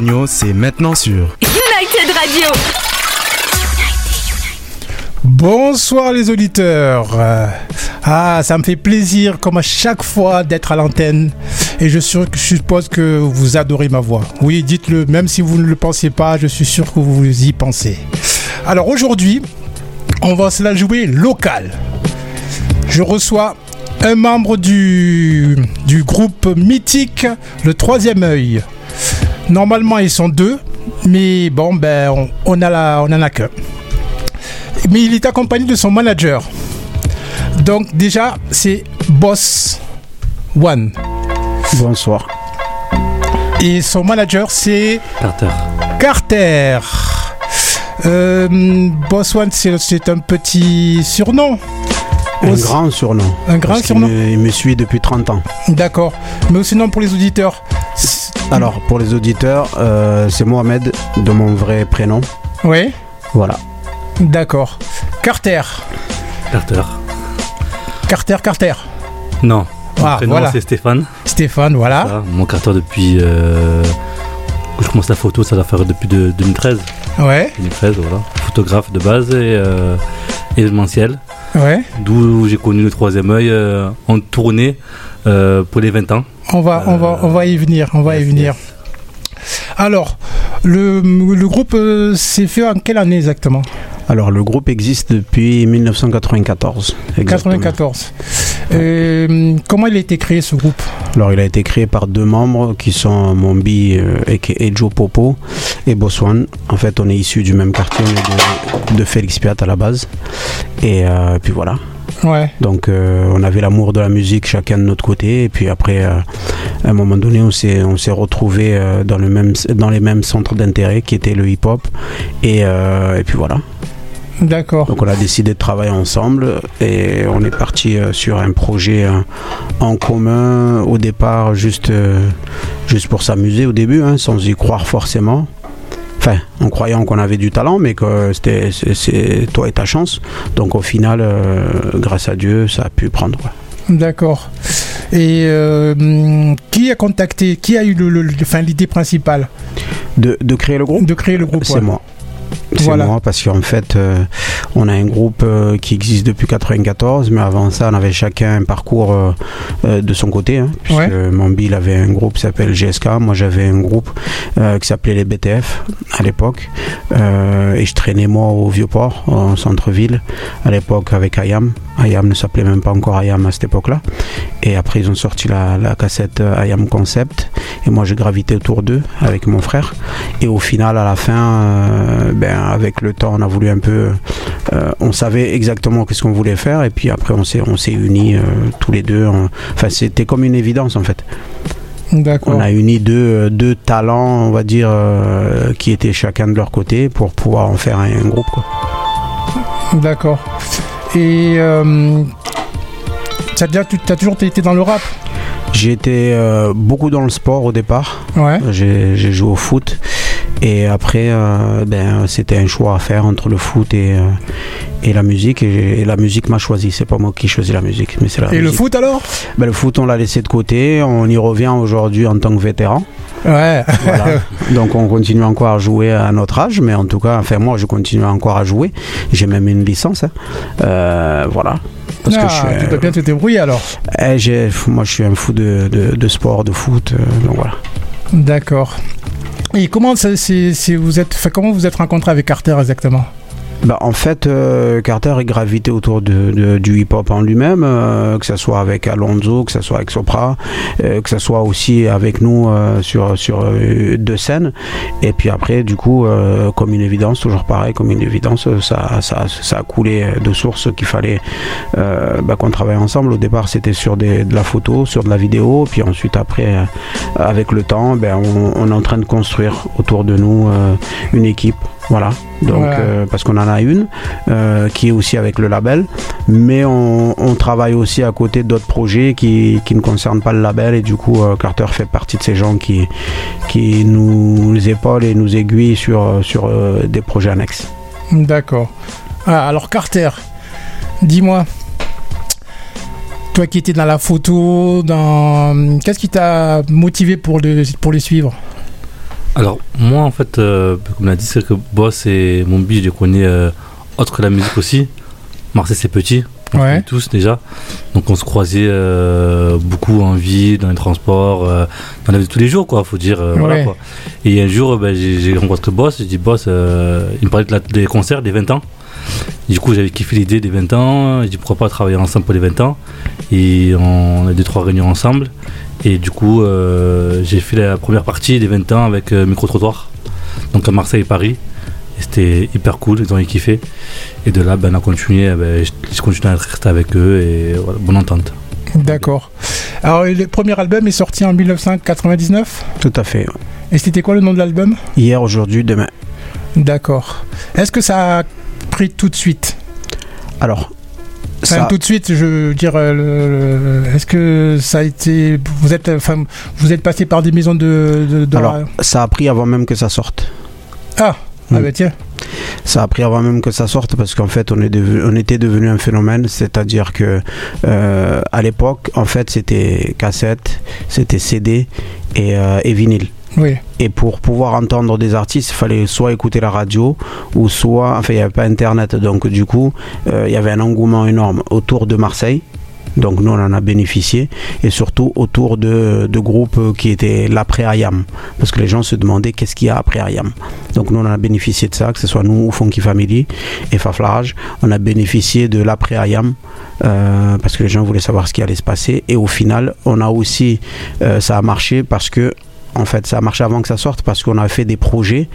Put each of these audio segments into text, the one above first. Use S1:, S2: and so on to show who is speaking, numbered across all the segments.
S1: Antonio, c'est maintenant sur
S2: United Radio.
S3: Bonsoir les auditeurs. Euh, Ah, ça me fait plaisir comme à chaque fois d'être à l'antenne et je suppose que vous adorez ma voix. Oui, dites-le, même si vous ne le pensez pas, je suis sûr que vous y pensez. Alors aujourd'hui, on va se la jouer local. Je reçois un membre du, du groupe mythique, le troisième œil. Normalement, ils sont deux, mais bon, ben, on, on a la, on en a qu'un. Mais il est accompagné de son manager. Donc déjà, c'est Boss One.
S4: Bonsoir.
S3: Et son manager, c'est
S5: Carter.
S3: Carter. Euh, Boss One, c'est un petit surnom.
S4: Un
S3: Aussi-
S4: grand surnom.
S3: Un grand surnom.
S4: me- il me suit depuis 30 ans.
S3: D'accord. Mais aussi non pour les auditeurs.
S4: Alors, pour les auditeurs, euh, c'est Mohamed de mon vrai prénom.
S3: Oui,
S4: Voilà.
S3: d'accord. Carter.
S5: Carter.
S3: Carter, Carter.
S5: Non. Mon
S3: Ah,
S5: prénom,
S3: voilà.
S5: c'est Stéphane.
S3: Stéphane, voilà.
S5: Voilà, mon Carter depuis euh, que je commence la photo, ça va faire depuis de- 2013.
S3: Ouais,
S5: 2013, voilà. Photographe de base et euh, événementiel.
S3: ouais.
S5: D'où j'ai connu le troisième œil euh, en tournée euh, pour les 20 ans.
S3: On va, on va, on va y venir, on va y
S5: Yes,
S3: venir. Alors, le, le groupe euh, s'est fait en quelle année exactement?
S4: Alors, le groupe existe depuis 1994. exactement.
S3: 94. Euh, comment il a été créé ce groupe?
S4: Alors, il a été créé par deux membres qui sont Mombi euh, et Joe Popo et Boswan. En fait, on est issus du même quartier, on est de, de Félix Piat à la base. Et euh, puis voilà.
S3: Ouais,
S4: Donc euh, on avait l'amour de la musique chacun de notre côté et puis après euh, à un moment donné on s'est on s'est retrouvé dans le même dans les mêmes centres d'intérêt qui étaient le hip hop et, euh, et puis voilà.
S3: d'accord.
S4: Donc on a décidé de travailler ensemble et on est parti euh, sur un projet euh, en commun au départ juste euh, juste pour s'amuser au début hein, sans y croire forcément. Enfin, en croyant qu'on avait du talent, mais que c'était c'est- toi et ta chance. Donc au final, euh, grâce à Dieu, ça a pu prendre.
S3: D'accord. Et euh, qui a contacté, qui a eu le, le- le- enfin, l'idée principale?
S4: De, de créer le groupe?
S3: De créer le groupe
S4: C'est
S3: ouais.
S4: moi. C'est
S3: Voilà.
S4: moi parce qu'en fait, euh, on a un groupe euh, qui existe depuis 94, mais avant ça, on avait chacun un parcours euh, de son côté. Hein, puisque
S3: Ouais.
S4: Mambi, il avait un groupe qui s'appelle GSK, moi j'avais un groupe qui s'appelait les BTF à l'époque. Et je traînais moi au Vieux-Port, en centre-ville, à l'époque avec Ayam. Ayam ne s'appelait même pas encore Ayam à cette époque-là. Et après, ils ont sorti la, la cassette Ayam Concept. Et moi, j'ai gravité autour d'eux avec mon frère. Et au final, à la fin, ben, avec le temps, on a voulu un peu. euh, on savait exactement qu'est-ce qu'on voulait faire. Et puis après, on s'est, on s'est unis euh, tous les deux. On- Enfin, c'était comme une évidence en fait.
S3: D'accord.
S4: On a uni deux, deux talents, on va dire, euh, qui étaient chacun de leur côté pour pouvoir en faire un, un groupe.
S3: D'accord. Et t'as déjà, tu as toujours été dans le rap?
S4: J'ai été beaucoup dans le sport au départ.
S3: Ouais.
S4: J'ai joué au foot. Et après, euh, ben, c'était un choix à faire entre le foot et, euh, et la musique. Et, la musique m'a choisi. C'est pas moi qui choisis la musique, mais c'est la
S3: Et le foot alors?
S4: Ben, le foot, on l'a laissé de côté. On y revient aujourd'hui en tant que vétéran.
S3: Ouais.
S4: Voilà. Donc on continue encore à jouer à notre âge, mais en tout cas, enfin moi, je continue encore à jouer. J'ai même une licence. hein. Euh, voilà. Parce
S3: Ah,
S4: que je suis,
S3: tu dois bien te débrouiller alors.
S4: eh, moi, je suis un fou de, de- de sport, de foot. donc voilà.
S3: D'accord. Et comment vous êtes, comment vous êtes rencontré avec Carter exactement?
S4: Bah, en fait, euh, Carter est gravité autour de, de- du hip-hop en lui-même, euh, que ce soit avec Alonso, que ce soit avec Sopra, euh, que ce soit aussi avec nous euh, sur, sur euh, deux scènes. Et puis après, du coup, euh, comme une évidence, toujours pareil, comme une évidence, ça, ça, ça a coulé de source qu'il fallait bah, qu'on travaille ensemble. Au départ, c'était sur des, de la photo, sur de la vidéo, puis ensuite, après, avec le temps, ben, on, on est en train de construire autour de nous une équipe. Voilà. Donc, euh, parce qu'on en a une euh, qui est aussi avec le label, mais on, on travaille aussi à côté d'autres projets qui, qui ne concernent pas le label et du coup euh, Carter fait partie de ces gens qui, qui nous épaulent et nous aiguillent sur, sur des projets annexes.
S3: D'accord. Ah, alors Carter, dis-moi, toi qui étais dans la photo, dans qu'est-ce qui t'a motivé pour, le, pour les suivre?
S5: Alors, moi, en fait, euh, comme on a dit, c'est que Boss et mon je les connais euh, autre que la musique aussi. Marseille, c'est petit. On
S3: Ouais.
S5: tous déjà. Donc, on se croisait euh, beaucoup en ville, dans les transports, dans la vie de tous les jours, quoi. Faut dire.
S3: Ouais.
S5: voilà, quoi. Et un jour, ben, j'ai rencontré Boss. J'ai dit, Boss, il me parlait de la- des concerts des 20 ans. Du coup, j'avais kiffé l'idée des 20 ans. J'ai dit, pourquoi pas travailler ensemble pour les 20 ans? Et on a deux, trois réunions ensemble. Et du coup, euh, j'ai fait la première partie des 20 ans avec euh, Micro-Trottoir, donc à Marseille et Paris. Et c'était hyper cool, ils ont kiffé. Et de là, ben, on a continué, eh ben, je, je continue à rester avec eux et voilà, bonne entente.
S3: D'accord. Alors, le premier album est sorti en 1999.
S4: Tout à fait.
S3: Et c'était quoi le nom de l'album?
S4: Hier, aujourd'hui, demain.
S3: D'accord. Est-ce que ça a pris tout de suite?
S4: Alors,
S3: Enfin,
S4: ça,
S3: tout de suite, je veux dire, euh, est-ce que ça a été, vous êtes, enfin, vous êtes passé par des maisons de, de, de-
S4: alors, ça a pris avant même que ça sorte.
S3: ah, ah
S4: Mm.
S3: bah tiens,
S4: Ça a pris avant même que ça sorte parce qu'en fait on, est devenu- on était devenu un phénomène, c'est-à-dire que euh, à l'époque en fait c'était cassette, c'était CD et, euh, et vinyle. Et pour pouvoir entendre des artistes, il fallait soit écouter la radio ou soit, enfin il n'y avait pas internet, donc du coup euh, il y avait un engouement énorme autour de Marseille. Donc nous on en a bénéficié et surtout autour de, de groupes qui étaient l'après Ayam parce que les gens se demandaient qu'est-ce qu'il y a après Ayam. Donc nous on en a bénéficié de ça, que ce soit nous ou Funky Family et Faflarage, on a bénéficié de l'après Ayam euh, parce que les gens voulaient savoir ce qui allait se passer et au final on a aussi euh, ça a marché parce que en fait ça a marché avant que ça sorte parce qu'on a fait des projets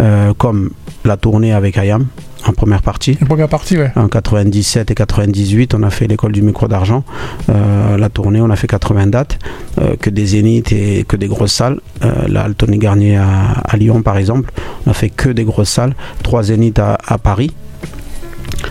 S4: euh, comme la tournée avec Ayam en première partie
S3: la première partie, ouais.
S4: en 97 et 98, on a fait l'école du micro d'argent. Euh, la tournée, on a fait 80 dates, euh, que des zéniths et que des grosses salles. Euh, là, le Tony Garnier à, à Lyon, par exemple, on a fait que des grosses salles. Trois zéniths à, à Paris.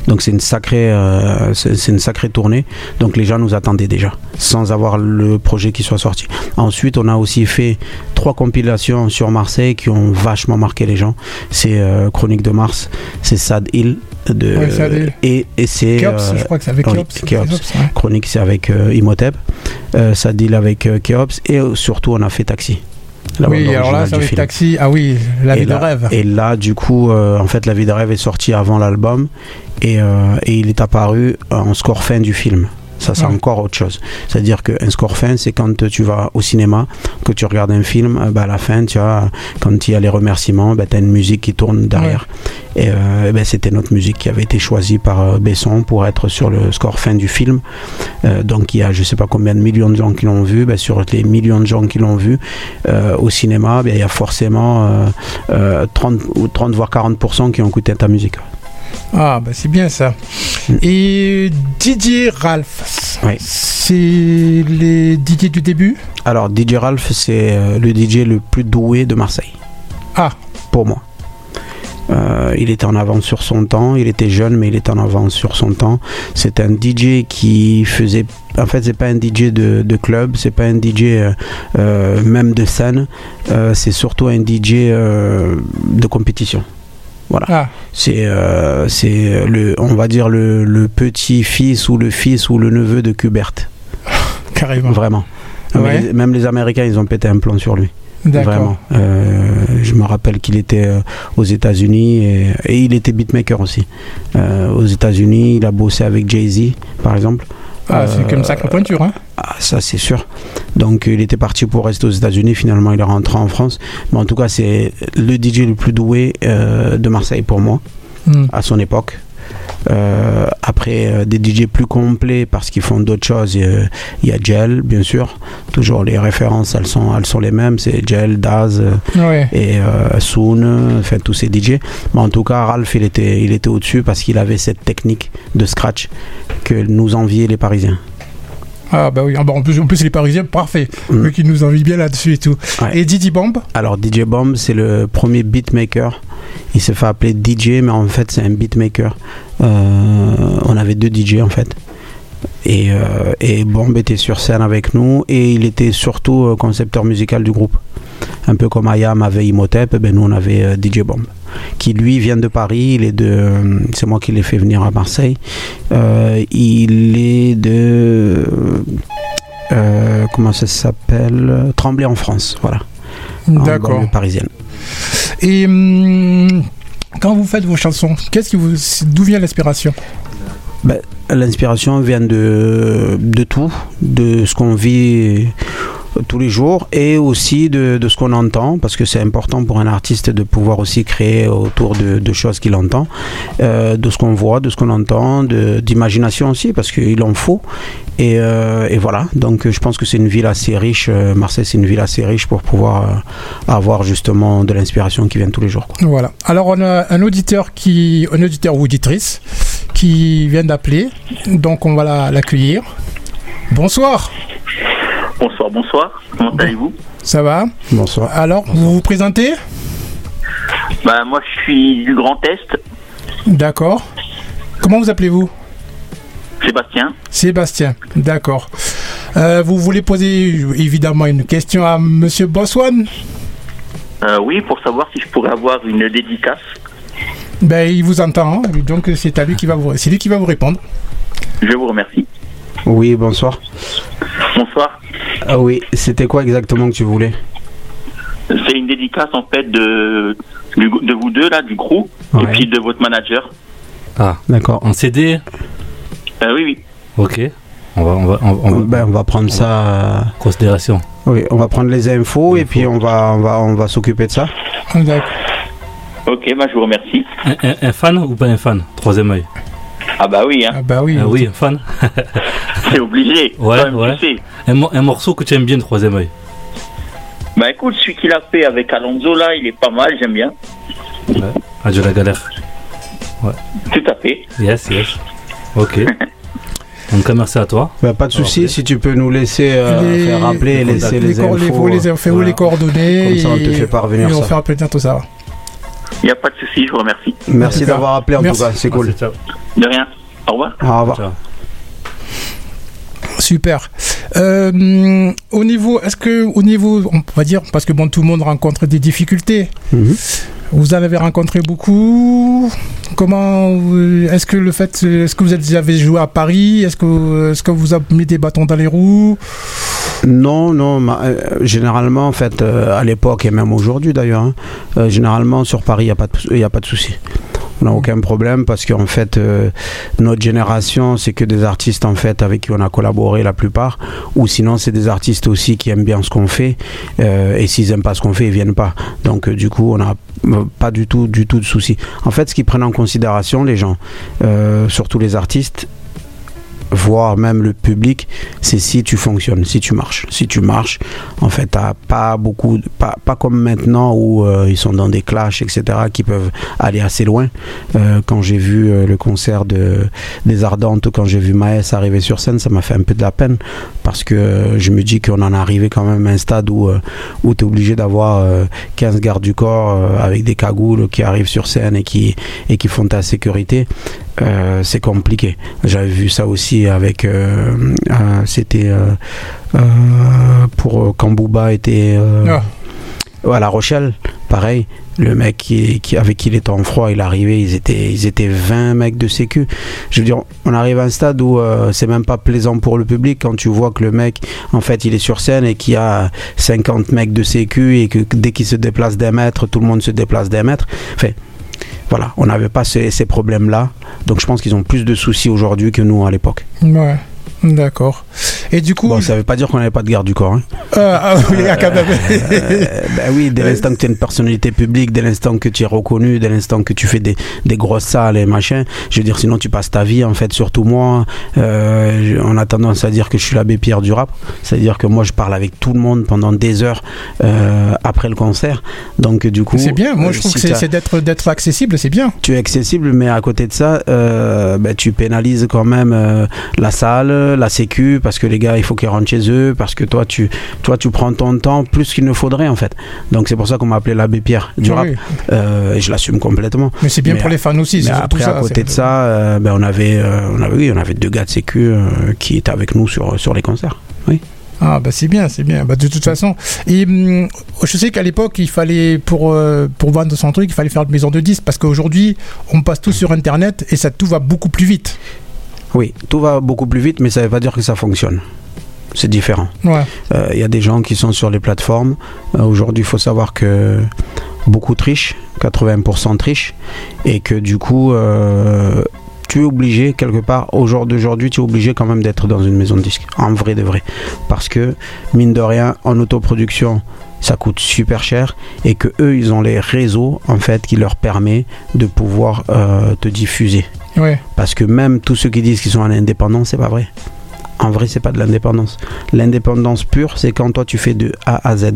S4: Donc c'est une sacrée, euh, c'est une sacrée tournée. Donc les gens nous attendaient déjà, sans avoir le projet qui soit sorti. Ensuite, on a aussi fait trois compilations sur Marseille qui ont vachement marqué les gens. C'est euh, Chronique de Mars, c'est Sad Hill de
S3: Ouais, Sad Hill.
S4: et, et c'est
S3: Keops,
S4: euh,
S3: je crois que c'est avec Keops.
S4: Keops.
S3: ouais.
S4: Chronique c'est avec Imhotep, Sad Hill avec Keops et surtout on a fait Taxi.
S3: Oui, alors là,
S4: film.
S3: Taxi. Ah oui, la
S4: Et
S3: vie de rêve.
S4: Et là, du coup, euh, en fait, La vie de rêve est sortie avant l'album et, euh, et il est apparu en score fin du film. Ça, c'est
S3: Ouais.
S4: encore autre chose. C'est-à-dire qu'un score fin, c'est quand tu vas au cinéma, que tu regardes un film, euh, bah, à la fin, tu as, quand il y a les remerciements, bah, tu as une musique qui tourne derrière. Et, euh, ben, c'était notre musique qui avait été choisie par euh, Besson pour être sur le score fin du film. Euh, donc il y a je sais pas combien de millions de gens qui l'ont vu. Ben, sur les millions de gens qui l'ont vu euh, au cinéma, ben, il y a forcément euh, euh, 30, ou 30 voire 40% qui ont écouté ta musique.
S3: Ah, bah c'est bien ça.
S4: Mm.
S3: Et Didier Ralph,
S4: Oui.
S3: c'est les Didier du début?
S4: Alors DJ Ralph, c'est euh, le DJ le plus doué de Marseille.
S3: Ah.
S4: Pour moi. Euh, il était en avance sur son temps, il était jeune mais il était en avance sur son temps. C'est un DJ qui faisait, en fait c'est pas un DJ de, de club, c'est pas un DJ euh, même de scène, Euh, c'est surtout un DJ de compétition. Voilà.
S3: Ah,
S4: C'est euh, c'est le, on va dire le, le petit fils ou le fils ou le neveu de Kubert,
S3: carrément.
S4: vraiment.
S3: Ouais.
S4: Mais les- même les Américains ils ont pété un plomb sur lui. Vraiment. Euh, je me rappelle qu'il était euh, aux États-Unis et, et il était beatmaker aussi. Euh, aux États-Unis, il a bossé avec Jay-Z, par exemple.
S3: Ah, c'est
S4: Euh,
S3: comme sacrée pointure, hein
S4: Ah, ça, c'est sûr. Donc, il était parti pour rester aux États-Unis. Finalement, il est rentré en France. Mais en tout cas, c'est le DJ le plus doué euh, de Marseille pour moi,
S3: Hmm.
S4: à son époque. Euh, après, euh, des DJ plus complets parce qu'ils font d'autres choses. euh, Il y a Gel, bien sûr. Toujours les références, elles sont, elles sont les mêmes. C'est Gel, Daz. euh,
S3: Ouais.
S4: et Soon, enfin tous ces DJ. Mais en tout cas, Ralph, il était, il était au-dessus parce qu'il avait cette technique de scratch que nous enviaient les Parisiens.
S3: Ah, bah oui. Ah, bah, en, plus, en plus, les Parisiens, parfait.
S4: Mm.
S3: Eux qui nous envient bien là-dessus et tout.
S4: Ouais.
S3: Et Didi Bomb
S4: Alors DJ Bomb, c'est le premier beatmaker. Il s'est fait appeler DJ, mais en fait c'est un beatmaker. Euh, on avait deux DJ en fait. Et, euh, et Bomb était sur scène avec nous et il était surtout euh, concepteur musical du groupe. Un peu comme Ayam avait Imhotep, ben nous on avait DJ Bomb. Qui lui vient de Paris, il est de, euh, c'est moi qui l'ai fait venir à Marseille. Euh, il est de, euh, comment ça s'appelle Tremblay en France, voilà
S3: D'accord.
S4: parisienne.
S3: Et hum, quand vous faites vos chansons, qu'est-ce qui vous, d'où vient l'inspiration?
S4: Ben, L'inspiration vient de, de tout, de ce qu'on vit tous les jours et aussi de, de ce qu'on entend parce que c'est important pour un artiste de pouvoir aussi créer autour de, de choses qu'il entend euh, de ce qu'on voit de ce qu'on entend d'imagination aussi parce qu'il en faut et, euh, et voilà donc je pense que c'est une ville assez riche euh, Marseille c'est une ville assez riche pour pouvoir avoir justement de l'inspiration qui vient tous les jours.
S3: Voilà. Alors on a un auditeur qui, un auditeur ou auditrice qui vient d'appeler, donc on va la- l'accueillir. Bonsoir,
S1: Bonsoir, bonsoir. Comment allez-vous
S3: ça va
S4: bonsoir
S3: Alors, vous vous présentez
S1: Bah moi je suis du Grand Est,
S3: D'accord. Comment vous appelez-vous
S1: Sébastien.
S3: Sébastien, d'accord. Euh, vous voulez poser évidemment une question à Monsieur Boswan
S1: Euh, oui, pour savoir si je pourrais avoir une dédicace.
S3: Ben, il vous entend, hein, donc c'est à lui qui va vous, c'est lui qui va vous répondre.
S1: Je vous remercie.
S4: oui bonsoir
S1: Bonsoir.
S4: ah oui c'était quoi exactement que tu voulais?
S1: C'est une dédicace en fait de de vous deux là, du crew, et
S4: Ouais.
S1: puis de votre manager.
S5: Ah,
S4: d'accord
S5: en CD
S1: Euh, oui, oui.
S5: Ok. On va, on va, on va- on va-
S4: ben, on va prendre ça euh,
S5: considération.
S4: Oui, on va prendre les infos
S5: Les
S4: et puis on va, on va, on va s'occuper de ça.
S3: D'accord.
S1: Ok, bah je vous remercie.
S5: Un, un- un fan ou pas un fan? Troisième œil.
S1: Ah bah oui, hein.
S3: Ah bah oui.
S5: Ah oui, un fan.
S1: c'est obligé.
S5: Ouais, ouais. Un, mo- un morceau que tu aimes bien, troisième œil.
S1: Bah écoute, celui qu'il a fait avec Alonso là, il est pas mal, j'aime bien.
S5: Adieu la galère.
S1: Tout à fait.
S5: Yes, yes. Ok. Donc, merci à toi.
S4: Bah, pas de souci, si tu peux nous laisser euh,
S3: Les-
S4: faire rappeler
S5: les
S4: laisser
S3: les,
S4: les, infos.
S3: les, fait où
S5: voilà.
S3: les coordonnées
S4: Comme ça, on te fait parvenir
S3: et on
S4: ça.
S3: fait parvenir tout ça.
S1: Il n'y a pas de souci, je vous remercie.
S4: Merci d'avoir appelé en
S3: Merci.
S4: tout cas, c'est cool.
S5: Merci.
S1: De rien. Au revoir.
S4: Au revoir.
S5: Ciao.
S3: Super. Euh, au niveau, est-ce que au niveau, on va dire, parce que bon, tout le monde rencontre des difficultés.
S4: Mhm.
S3: Vous en avez rencontré beaucoup. Comment vous- est-ce que le fait, est-ce que vous avez joué à Paris? Est-ce que est-ce que vous avez mis des bâtons dans les roues?
S4: Non, non, euh, généralement, en fait, euh, à l'époque et même aujourd'hui d'ailleurs, hein, euh, généralement sur Paris, il n'y a pas de, y a pas de souci. On n'a aucun problème parce qu'en fait, euh, notre génération, c'est que des artistes en fait avec qui on a collaboré la plupart, ou sinon c'est des artistes aussi qui aiment bien ce qu'on fait, euh, et s'ils aiment pas ce qu'on fait, ils viennent pas. Donc euh, du coup, on n'a pas du tout, du tout de souci. En fait, ce qu'ils prennent en considération, les gens, surtout les artistes, voire même le public, c'est si tu fonctionnes, si tu marches. Si tu marches, en fait, t'as pas beaucoup, pas, pas comme maintenant où euh, ils sont dans des clashs, etc., qui peuvent aller assez loin. Euh, quand j'ai vu euh, le concert de, des Ardentes, quand j'ai vu Maës arriver sur scène, ça m'a fait un peu de la peine parce que euh, je me dis qu'on en est arrivé quand même à un stade où, euh, où tu es obligé d'avoir euh, 15 gardes du corps euh, avec des cagoules qui arrivent sur scène et qui, et qui font ta sécurité. Euh, c'est compliqué. J'avais vu ça aussi avec. euh, euh, C'était pour quand Booba était
S3: Ah.
S4: à La Rochelle. Pareil, le mec qui, qui- avec qui il était en froid, il arrivait, ils étaient, ils étaient 20 mecs de sécu. Je veux dire, on arrive à un stade où c'est même pas plaisant pour le public quand tu vois que le mec, en fait, il est sur scène et qu'il y a 50 mecs de sécu et que dès qu'il se déplace d'un mètre, tout le monde se déplace d'un mètre. Enfin, voilà, on n'avait pas ces, problèmes-là. Donc je pense qu'ils ont plus de soucis aujourd'hui que nous à l'époque.
S3: Ouais. D'accord. Et du coup,
S4: Bon, ça veut pas dire qu'on n'avait pas de garde du corps. hein.
S3: euh, ah oui, ah, quand même.
S4: Euh, ben oui, dès l'instant que tu es une personnalité publique, dès l'instant que tu es reconnu, dès l'instant que tu fais des, des grosses salles et machin, je veux dire, sinon tu passes ta vie, en fait, surtout moi, euh, on a tendance à dire que je suis l'abbé Pierre du rap, c'est-à-dire que moi je parle avec tout le monde pendant des heures euh, après le concert, donc du coup...
S3: c'est bien. Moi,
S4: euh,
S3: je trouve
S4: si
S3: que c'est d'être d'être accessible, c'est bien.
S4: tu es accessible, mais à côté de ça, euh, ben, tu pénalises quand même euh, la salle, la sécu, parce que les gars, il faut qu'ils rentrent chez eux, parce que toi, tu, toi, tu prends ton temps plus qu'il ne faudrait en fait. Donc c'est pour ça qu'on m'a appelé l'abbé Pierre du rap,
S3: Oui.
S4: euh, et je l'assume complètement.
S3: Mais c'est bien
S4: Mais
S3: pour les fans aussi.
S4: Mais après,
S3: ça,
S4: à côté de ça, euh, ben, on avait, euh, on avait, oui, on avait deux gars de sécu qui étaient avec nous sur sur les concerts.
S3: Ah bah c'est bien, c'est bien. Bah, de toute façon, et hum, je sais qu'à l'époque il fallait pour euh, pour vendre son truc, il fallait faire une maison de disques parce qu'aujourd'hui on passe tout sur internet et ça tout va beaucoup plus vite.
S4: Oui, tout va beaucoup plus vite, mais ça ne veut pas dire que ça fonctionne. C'est différent.
S3: Ouais.
S4: Euh, Il y a des gens qui sont sur les plateformes. Euh, Aujourd'hui, il faut savoir que beaucoup trichent, 80% trichent, et que du coup, euh, tu es obligé, quelque part, au jour d'aujourd'hui, tu es obligé quand même d'être dans une maison de disques, en vrai de vrai. Parce que, mine de rien, en autoproduction, ça coûte super cher et que eux ils ont les réseaux en fait qui leur permet de pouvoir euh, te diffuser.
S3: Ouais.
S4: parce que même tous ceux qui disent qu'ils sont en indépendance c'est pas vrai. En vrai c'est pas de l'indépendance. L'indépendance pure c'est quand toi tu fais de A à Z.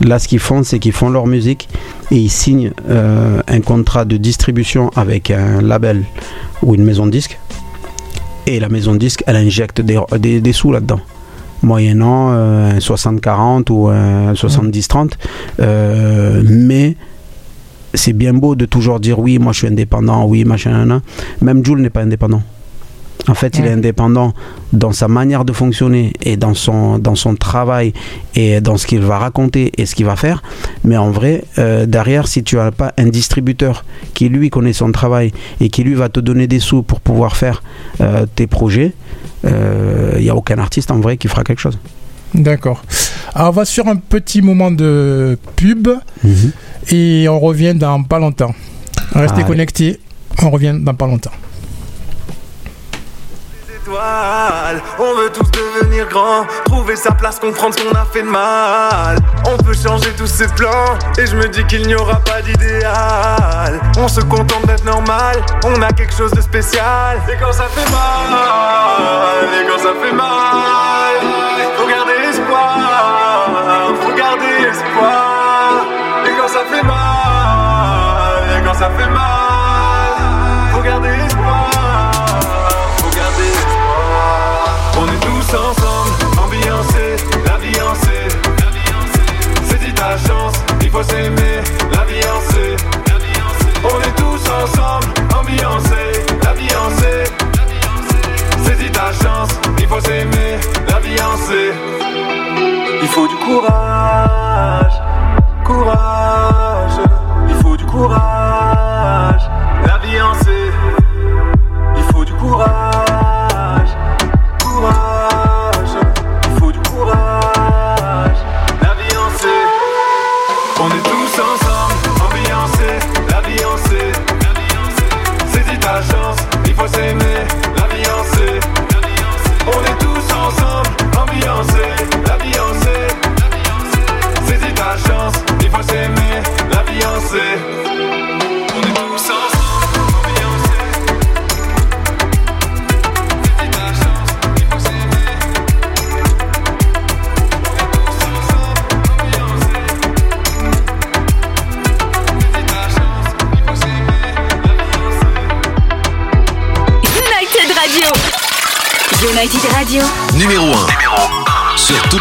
S4: Là ce qu'ils font c'est qu'ils font leur musique et ils signent euh, un contrat de distribution avec un label ou une maison de disque et la maison de disque elle injecte des, des- des sous là dedans moyennant euh, un 60-40 ou un 70-30 euh, mais c'est bien beau de toujours dire oui moi je suis indépendant oui machin nan. même Jules n'est pas indépendant en fait il est indépendant dans sa manière de fonctionner et dans son, dans son travail et dans ce qu'il va raconter et ce qu'il va faire mais en vrai euh, derrière si tu n'as pas un distributeur qui lui connaît son travail et qui lui va te donner des sous pour pouvoir faire euh, tes projets euh, il n'y a aucun artiste en vrai qui fera quelque chose
S3: D'accord. Alors, on va sur un petit moment de pub
S4: Mhm.
S3: et on revient dans pas longtemps. Restez connectés. On revient dans pas longtemps.
S2: On veut tous devenir grands, trouver sa place, comprendre ce qu'on a fait de mal. On peut changer tous ses plans, et je me dis qu'il n'y aura pas d'idéal. On se contente d'être normal, on a quelque chose de spécial. Et quand ça fait mal, et quand ça fait mal, courage,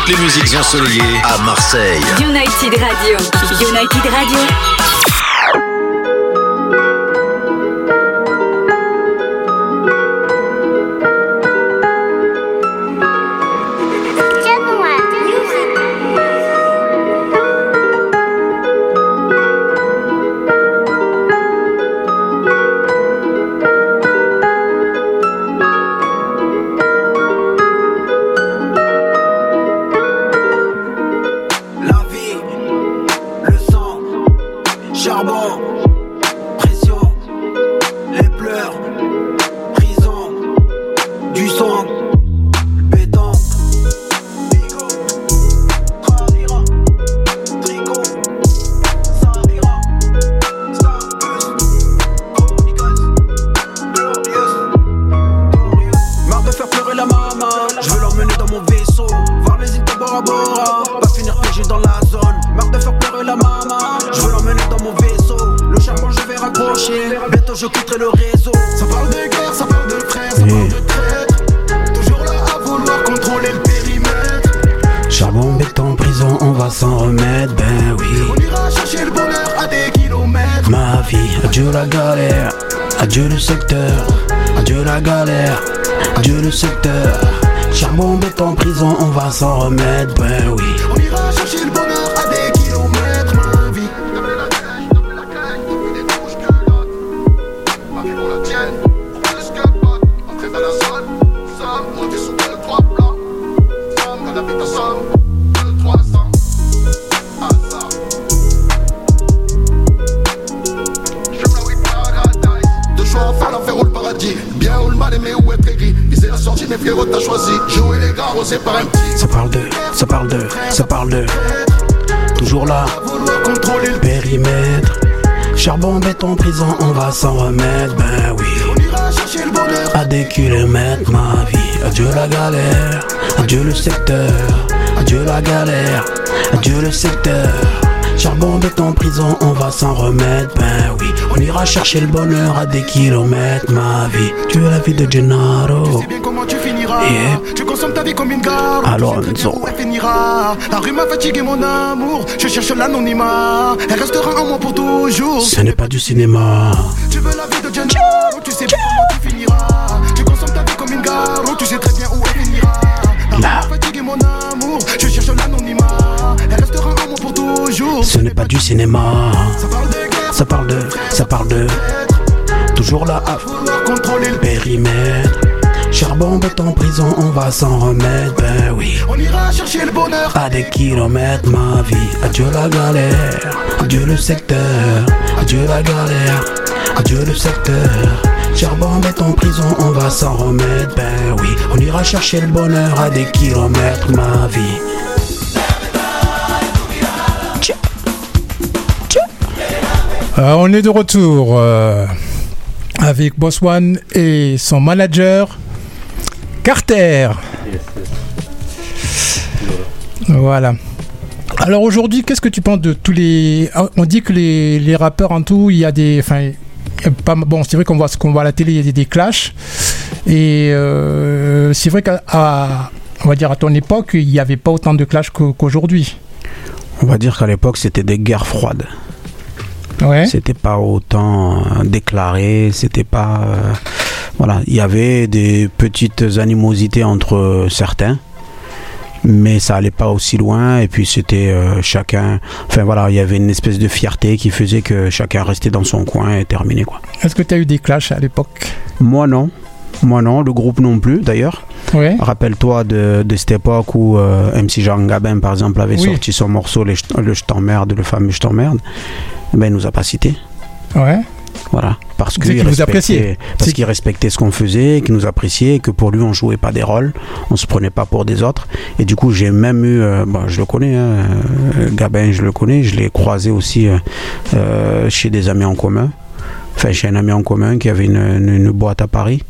S6: les musiques ensoleillées à Marseille.
S7: United Radio. United Radio.
S4: On va s'en remettre, ben oui.
S8: On ira chercher le bonheur. À des kilomètres,
S4: ma vie. Adieu la galère, adieu le secteur. Adieu la galère, adieu le secteur. Charbon, béton, prison, on va s'en remettre, ben oui.
S8: On ira chercher le bonheur à des kilomètres, ma vie.
S4: Tu es la vie de Gennaro.
S9: sais bien comment tu finiras.
S4: Yeah.
S9: Ta vie comme une gare. Où elle finira. La rue m'a fatigué, mon amour. Je cherche l'anonymat. Elle restera en moi pour toujours.
S4: Ce n'est pas du cinéma.
S9: Tu veux la vie de Gennaro. Tu sais bien comment tu finiras. Tu consommes ta vie comme une gare. Tu sais très bien où elle finira. La rue m'a fatigué, mon amour. Je cherche l'anonymat. Elle restera en moi pour toujours.
S4: Ce n'est pas du cinéma.
S9: Ça parle de guerre.
S4: Ça parle de, ça parle de. Toujours là à
S9: Vouloir contrôler le
S4: périmètre. Charbon, béton, prison, on va s'en remettre, ben oui.
S9: On ira chercher le bonheur.
S4: À des kilomètres, ma vie. Adieu la galère, adieu le secteur. Adieu la galère, adieu le secteur. Charbon, béton, prison, on va s'en remettre, ben oui. On ira chercher le bonheur à des kilomètres, ma vie.
S3: Euh, on est de retour euh, avec Boss One et son manager Carter. Voilà. Alors aujourd'hui, qu'est-ce que tu penses de tous les. ah, On dit que les, les rappeurs en tout, il y a des. Enfin, pas, bon, c'est vrai qu'on voit ce qu'on voit à la télé, il y a des, des clashs. Et euh, c'est vrai qu'à. à- on va dire à ton époque, il n'y avait pas autant de clashs qu'au- qu'aujourd'hui.
S4: On va dire qu'à l'époque, c'était des guerres froides.
S3: Ouais.
S4: C'était pas autant euh, déclaré, c'était pas. euh, voilà, il y avait des petites animosités entre euh, certains, mais ça allait pas aussi loin. Et puis c'était euh, chacun. Enfin voilà, il y avait une espèce de fierté qui faisait que chacun restait dans son coin et terminé quoi.
S3: Est-ce que tu as eu des clashs à l'époque?
S4: Moi non. Moi non, le groupe non plus d'ailleurs. Rappelle-toi de, de cette époque où euh, MC Jean Gabin par exemple avait
S3: Oui.
S4: sorti son morceau Les Le Je t'emmerde, le fameux Je t'emmerde. Ben il nous a pas cité.
S3: Ouais.
S4: Voilà, parce qu'il
S3: vous
S4: respectait,
S3: appréciait.
S4: parce
S3: C'est-
S4: qu'il respectait ce qu'on faisait, qu'il nous appréciait, que pour lui on jouait pas des rôles, on se prenait pas pour des autres. Et du coup j'ai même eu, euh, bon, je le connais, hein, euh, Gabin, je le connais, je l'ai croisé aussi euh, euh, chez des amis en commun, enfin chez un ami en commun qui avait une, une- une boîte à Paris.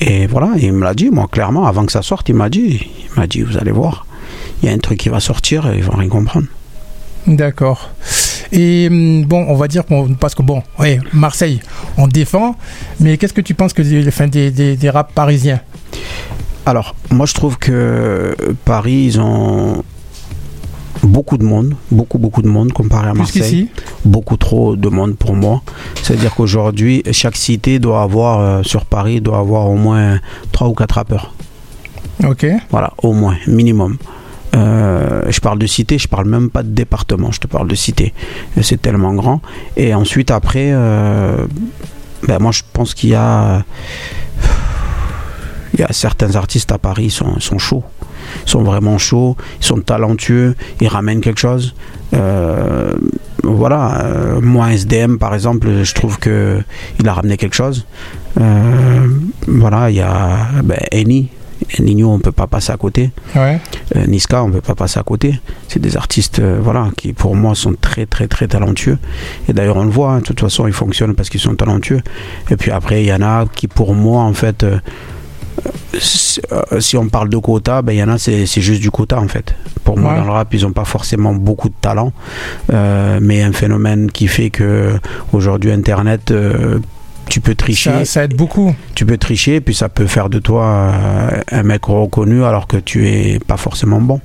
S4: Et voilà, il me l'a dit, moi clairement, avant que ça sorte, il m'a dit, il m'a dit, vous allez voir, il y a un truc qui va sortir et ils vont rien comprendre.
S3: D'accord. Et hum, bon, on va dire qu'on parce que bon, ouais, Marseille, on défend, mais qu'est-ce que tu penses que des, enfin, des, des, des rap parisiens?
S4: Alors, moi je trouve que Paris, ils ont beaucoup de monde, beaucoup beaucoup de monde comparé à Marseille. Beaucoup trop de monde pour moi. C'est-à-dire qu'aujourd'hui, chaque cité doit avoir, euh, sur Paris, doit avoir au moins 3 ou 4 rappeurs.
S3: Ok.
S4: Voilà, au moins, minimum. Euh, je parle de cité, je parle même pas de département, je te parle de cité. C'est tellement grand. Et ensuite, après, euh, ben moi je pense qu'il y a, il y a certains artistes à Paris, ils sont, sont chauds. Ils sont vraiment chauds, ils sont talentueux, ils ramènent quelque chose. Euh, voilà, euh, moi SDM par exemple, je trouve que il a ramené quelque chose. Euh, voilà, il y a ben, Eni. Nino, on peut pas passer à côté.
S3: Ouais.
S4: Euh, Niska, on peut pas passer à côté. C'est des artistes, euh, voilà, qui pour moi sont très très très talentueux. Et d'ailleurs, on le voit. hein, de toute façon, ils fonctionnent parce qu'ils sont talentueux. Et puis après, il y en a qui, pour moi, en fait, euh, si si on parle de quota, ben il y en a, c'est c'est juste du quota en fait. Pour moi, dans le rap, ils ont pas forcément beaucoup de talent, mais un phénomène qui fait que aujourd'hui, Internet. Tu peux tricher
S3: Ça, ça aide beaucoup.
S4: tu peux tricher, puis ça peut faire de toi un mec reconnu alors que tu es pas forcément bon.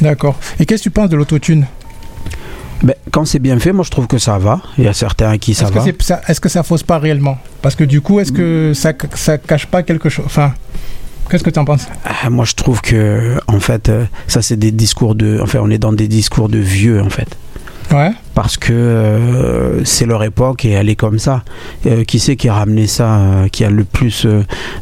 S3: D'accord. Et qu'est-ce que tu penses de l'autotune?
S4: Ben, quand c'est bien fait, moi je trouve que ça va. Il y a certains à qui ça
S3: Est-ce que,
S4: va.
S3: est-ce que ça fausse pas réellement? Parce que du coup, est-ce que ça, ça cache pas quelque chose Enfin, qu'est-ce que tu en penses?
S4: Ah, Moi je trouve que, en fait, euh, ça c'est des discours de. Enfin, on est dans des discours de vieux en fait.
S3: Ouais.
S4: Parce que euh, c'est leur époque et elle est comme ça. Euh, qui c'est qui a ramené ça, euh, qui a le plus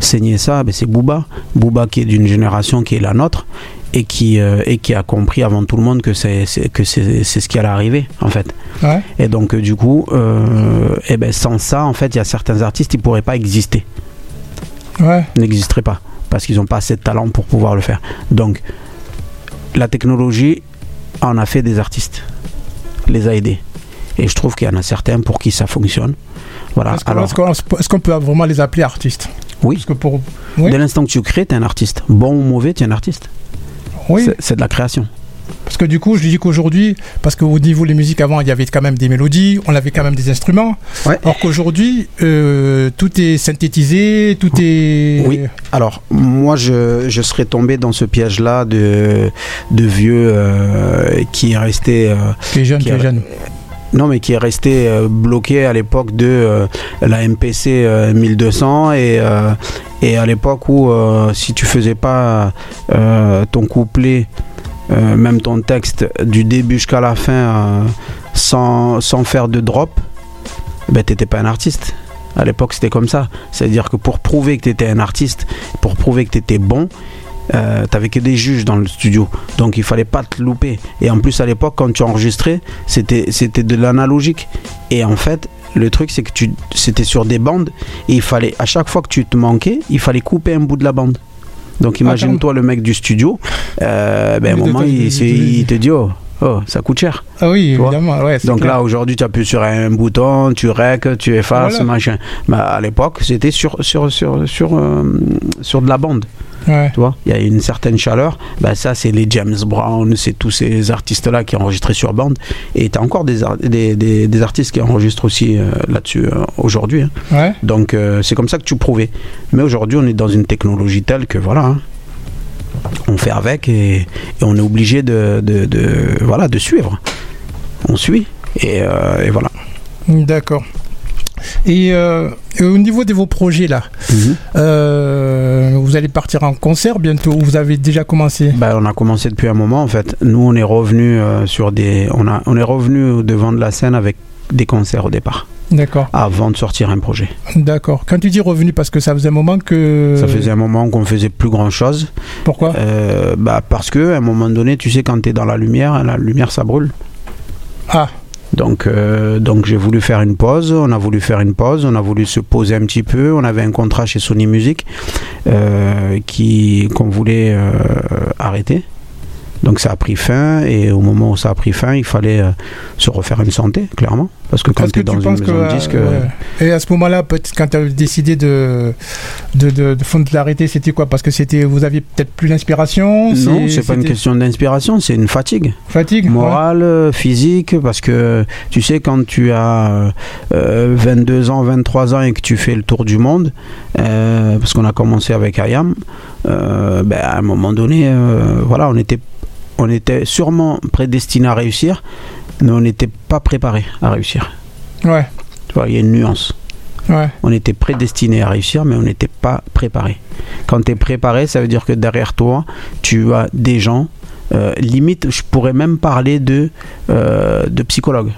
S4: saigné ça? Ben, C'est Booba. Booba qui est d'une génération qui est la nôtre et qui, et qui a compris avant tout le monde que c'est ce qui allait arriver en fait.
S3: Ouais.
S4: Et donc, du coup, euh, eh ben, sans ça, en fait, il y a certains artistes qui pourraient pas exister,
S3: Ouais.
S4: n'existeraient pas. parce qu'ils n'ont pas assez de talent pour pouvoir le faire. Donc, la technologie en a fait des artistes, les a aidés. Et je trouve qu'il y en a certains pour qui ça fonctionne. Voilà.
S3: Est-ce qu'on
S4: Alors,
S3: est-ce qu'on- est-ce qu'on peut vraiment les appeler artistes?
S4: Oui,
S3: Parce que pour. Oui.
S4: dès l'instant que tu crées, tu es un artiste. Bon ou mauvais, tu es un artiste.
S3: Oui.
S4: C'est de la création.
S3: Parce que du coup, je dis qu'aujourd'hui, parce qu'au niveau des musiques avant, il y avait quand même des mélodies, on avait quand même des instruments.
S4: Ouais.
S3: Or qu'aujourd'hui, euh, tout est synthétisé, tout est.
S4: Oui. Alors, moi, je, je serais tombé dans ce piège-là de, de vieux euh, qui est resté. euh,
S3: Tu es jeune,
S4: Qui
S3: jeune.
S4: non, mais qui est resté euh, bloqué à l'époque de euh, la MPC euh, 1200 et, et à l'époque où si tu faisais pas ton couplet, euh, même ton texte du début jusqu'à la fin euh, sans, sans faire de drop, ben t'étais pas un artiste. À l'époque, c'était comme ça. C'est-à-dire que pour prouver que tu étais un artiste, pour prouver que tu étais bon, euh, t'avais que des juges dans le studio. Donc il fallait pas te louper. Et en plus, à l'époque, quand tu enregistrais, c'était, c'était de l'analogique. Et en fait, le truc, c'est que tu, c'était sur des bandes. Et il fallait, à chaque fois que tu te manquais, il fallait couper un bout de la bande. Donc imagine-toi le mec du studio, euh, ben, à un moment, il, il te dit, oh, oh, ça coûte cher.
S3: Ah oui, évidemment. Ouais,
S4: Donc
S3: clair.
S4: là, aujourd'hui, tu appuies sur un bouton, tu rec, tu effaces,
S3: Voilà.
S4: machin. Mais à l'époque, c'était sur, sur, sur, sur, euh, sur de la bande.
S3: Ouais.
S4: Tu vois, il y a une certaine chaleur. Ben, ça, c'est les James Brown, c'est tous ces artistes-là qui enregistraient sur bande. Et tu as encore des, des, des, des artistes qui enregistrent aussi euh, là-dessus euh, aujourd'hui. hein.
S3: Ouais.
S4: Donc, euh, c'est comme ça que tu prouvais. Mais aujourd'hui, on est dans une technologie telle que voilà. hein, on fait avec et, et on est obligé de, de, de- voilà, de suivre. On suit. Et, euh, et voilà.
S3: D'accord. Et, euh, et au niveau de vos projets là,
S4: Mhm.
S3: euh, vous allez partir en concert bientôt ou vous avez déjà commencé?
S4: Ben, on a commencé depuis un moment en fait. Nous on est revenu euh, sur des, on a, on est revenu devant de la scène avec des concerts au départ,
S3: D'accord,
S4: avant de sortir un projet.
S3: d'accord. Quand tu dis revenu, parce que ça faisait un moment que.
S4: Ça faisait un moment qu'on faisait plus grand chose.
S3: Pourquoi?
S4: Euh, bah parce que à un moment donné, tu sais, quand tu es dans la lumière, la lumière ça brûle.
S3: Ah,
S4: Donc, euh, donc j'ai voulu faire une pause. On a voulu faire une pause. On a voulu se poser un petit peu. On avait un contrat chez Sony Music euh, qui qu'on voulait euh, arrêter. Donc ça a pris fin et au moment où ça a pris fin, il fallait euh, se refaire une santé, clairement. Parce que quand tu es
S3: que
S4: dans
S3: tu
S4: une
S3: penses
S4: maison
S3: que.
S4: de disque,
S3: euh,
S4: euh,
S3: ouais. Et à ce moment-là, quand tu as décidé de, de, de, de l'arrêter, c'était quoi? Parce que c'était, vous aviez peut-être plus l'inspiration
S4: non, c'est pas une question d'inspiration, c'est une fatigue.
S3: Fatigue
S4: morale, physique, parce que tu sais, quand tu as euh, 22 ans, 23 ans et que tu fais le tour du monde, parce qu'on a commencé avec Ayam, ben, à un moment donné, voilà, on était, on était sûrement prédestiné à réussir, mais on n'était pas préparé à réussir.
S3: Ouais,
S4: Tu vois, il y a une nuance.
S3: ouais,
S4: On était prédestiné à réussir, mais on n'était pas préparé. Quand tu es préparé, ça veut dire que derrière toi, tu as des gens. euh, limite, je pourrais même parler de, euh, de psychologues.